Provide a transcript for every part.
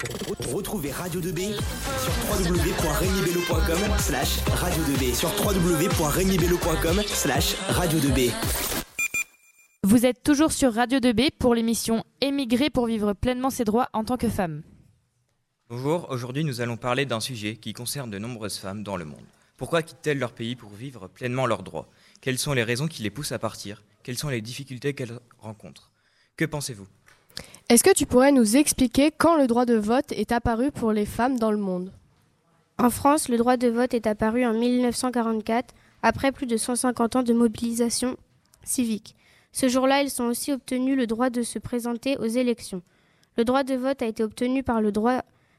Retrouvez Radio 2B sur www.regnibello.com slash radio 2B sur www.regnibello.com slash radio 2B. Vous êtes toujours sur Radio 2B pour l'émission Émigrer pour vivre pleinement ses droits en tant que femme. Bonjour, aujourd'hui nous allons parler d'un sujet qui concerne de nombreuses femmes dans le monde. Pourquoi quittent-elles leur pays pour vivre pleinement leurs droits? Quelles sont les raisons qui les poussent à partir? Quelles sont les difficultés qu'elles rencontrent? Que pensez-vous? Est-ce que tu pourrais nous expliquer quand le droit de vote est apparu pour les femmes dans le monde? En France, le droit de vote est apparu en 1944, après plus de 150 ans de mobilisation civique. Ce jour-là, ils ont aussi obtenu le droit de se présenter aux élections. Le droit de vote a été obtenu par,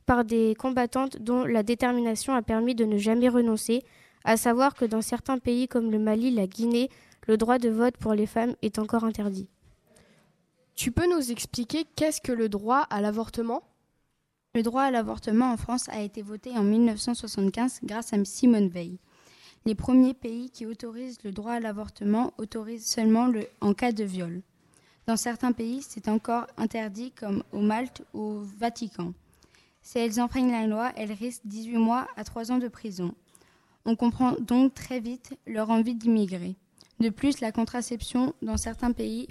par des combattantes dont la détermination a permis de ne jamais renoncer, à savoir que dans certains pays comme le Mali, la Guinée, le droit de vote pour les femmes est encore interdit. Tu peux nous expliquer qu'est-ce que le droit à l'avortement? Le droit à l'avortement en France a été voté en 1975 grâce à Simone Veil. Les premiers pays qui autorisent le droit à l'avortement autorisent seulement le, en cas de viol. Dans certains pays, c'est encore interdit, comme au Malte ou au Vatican. Si elles enfreignent la loi, elles risquent 18 mois à 3 ans de prison. On comprend donc très vite leur envie d'immigrer. De plus, la contraception dans certains pays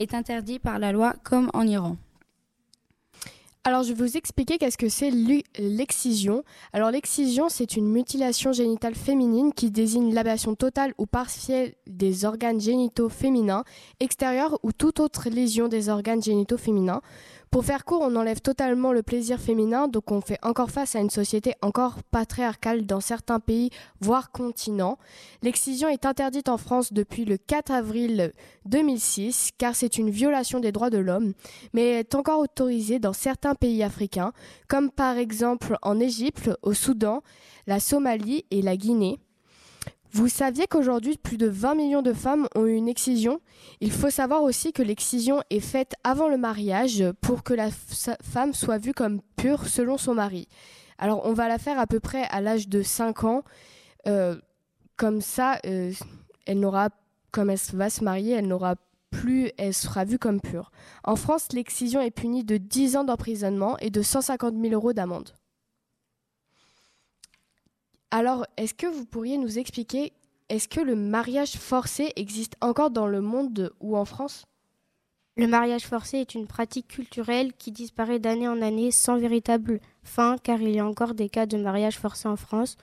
est interdite par la loi, comme en Iran. Alors, je vais vous expliquer qu'est-ce que c'est l'excision. Alors, l'excision, c'est une mutilation génitale féminine qui désigne l'ablation totale ou partielle des organes génitaux féminins, extérieurs ou toute autre lésion des organes génitaux féminins. Pour faire court, on enlève totalement le plaisir féminin, donc on fait encore face à une société encore patriarcale dans certains pays, voire continents. L'excision est interdite en France depuis le 4 avril 2006, car c'est une violation des droits de l'homme, mais est encore autorisée dans certains pays africains, comme par exemple en Égypte, au Soudan, la Somalie et la Guinée. Vous saviez qu'aujourd'hui, plus de 20 millions de femmes ont eu une excision Il faut savoir aussi que l'excision est faite avant le mariage pour que la femme soit vue comme pure selon son mari. Alors, on va la faire à peu près à l'âge de 5 ans. Euh, comme ça, euh, elle n'aura, comme elle va se marier, elle n'aura plus, elle sera vue comme pure. En France, l'excision est punie de 10 ans d'emprisonnement et de 150 000 euros d'amende. Alors, est-ce que vous pourriez nous expliquer, est-ce que le mariage forcé existe encore dans le monde ou en France? Le mariage forcé est une pratique culturelle qui disparaît d'année en année sans véritable fin car il y a encore des cas de mariage forcé en France,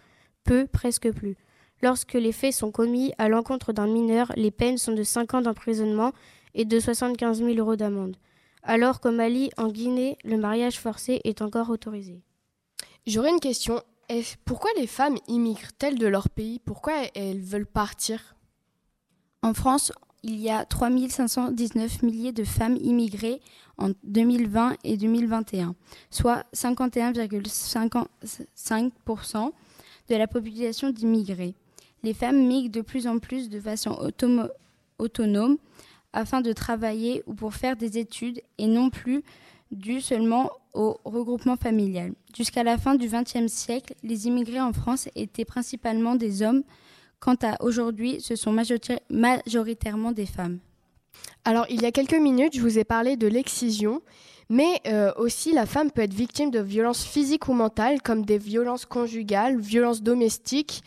peu, presque plus. Lorsque les faits sont commis à l'encontre d'un mineur, les peines sont de 5 ans d'emprisonnement et de 75 000 euros d'amende. Alors qu'au Mali, en Guinée, le mariage forcé est encore autorisé. J'aurais une question pourquoi les femmes immigrent-elles de leur pays? Pourquoi elles veulent partir? En France, il y a 3519 milliers de femmes immigrées en 2020 et 2021, soit 51,55% de la population d'immigrés. Les femmes migrent de plus en plus de façon autonome afin de travailler ou pour faire des études et non plus dû seulement au regroupement familial. Jusqu'à la fin du XXe siècle, les immigrés en France étaient principalement des hommes. Quant à aujourd'hui, ce sont majoritairement des femmes. Alors, il y a quelques minutes, je vous ai parlé de l'excision, mais euh, aussi la femme peut être victime de violences physiques ou mentales, comme des violences conjugales, violences domestiques,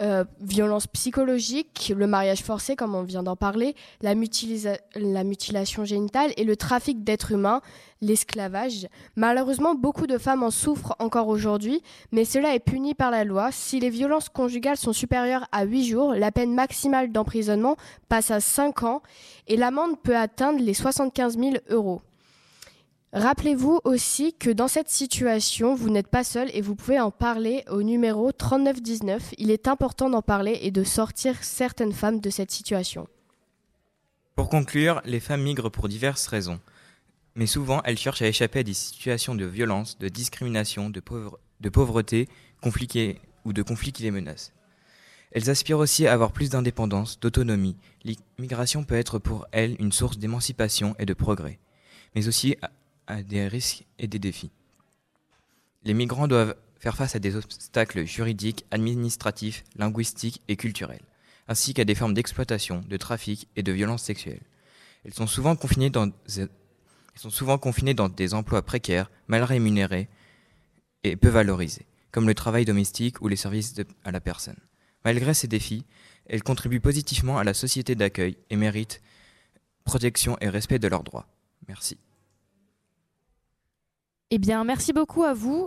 euh, violence psychologique, le mariage forcé, comme on vient d'en parler, la, la, mutilation génitale et le trafic d'êtres humains, l'esclavage. Malheureusement, beaucoup de femmes en souffrent encore aujourd'hui, mais cela est puni par la loi. Si les violences conjugales sont supérieures à 8 jours, la peine maximale d'emprisonnement passe à 5 ans et l'amende peut atteindre les 75 000 euros. Rappelez-vous aussi que dans cette situation, vous n'êtes pas seul et vous pouvez en parler au numéro 3919. Il est important d'en parler et de sortir certaines femmes de cette situation. Pour conclure, les femmes migrent pour diverses raisons. Mais souvent, elles cherchent à échapper à des situations de violence, de discrimination, de, de pauvreté, ou de conflits qui les menacent. Elles aspirent aussi à avoir plus d'indépendance, d'autonomie. L'immigration peut être pour elles une source d'émancipation et de progrès, mais aussi à des risques et des défis. Les migrants doivent faire face à des obstacles juridiques, administratifs, linguistiques et culturels, ainsi qu'à des formes d'exploitation, de trafic et de violences sexuelles. Ils sont souvent confinés dans, des emplois précaires, mal rémunérés, et peu valorisées, comme le travail domestique ou les services à la personne. Malgré ces défis, elles contribuent positivement à la société d'accueil et méritent protection et respect de leurs droits. Merci. Eh bien, merci beaucoup à vous.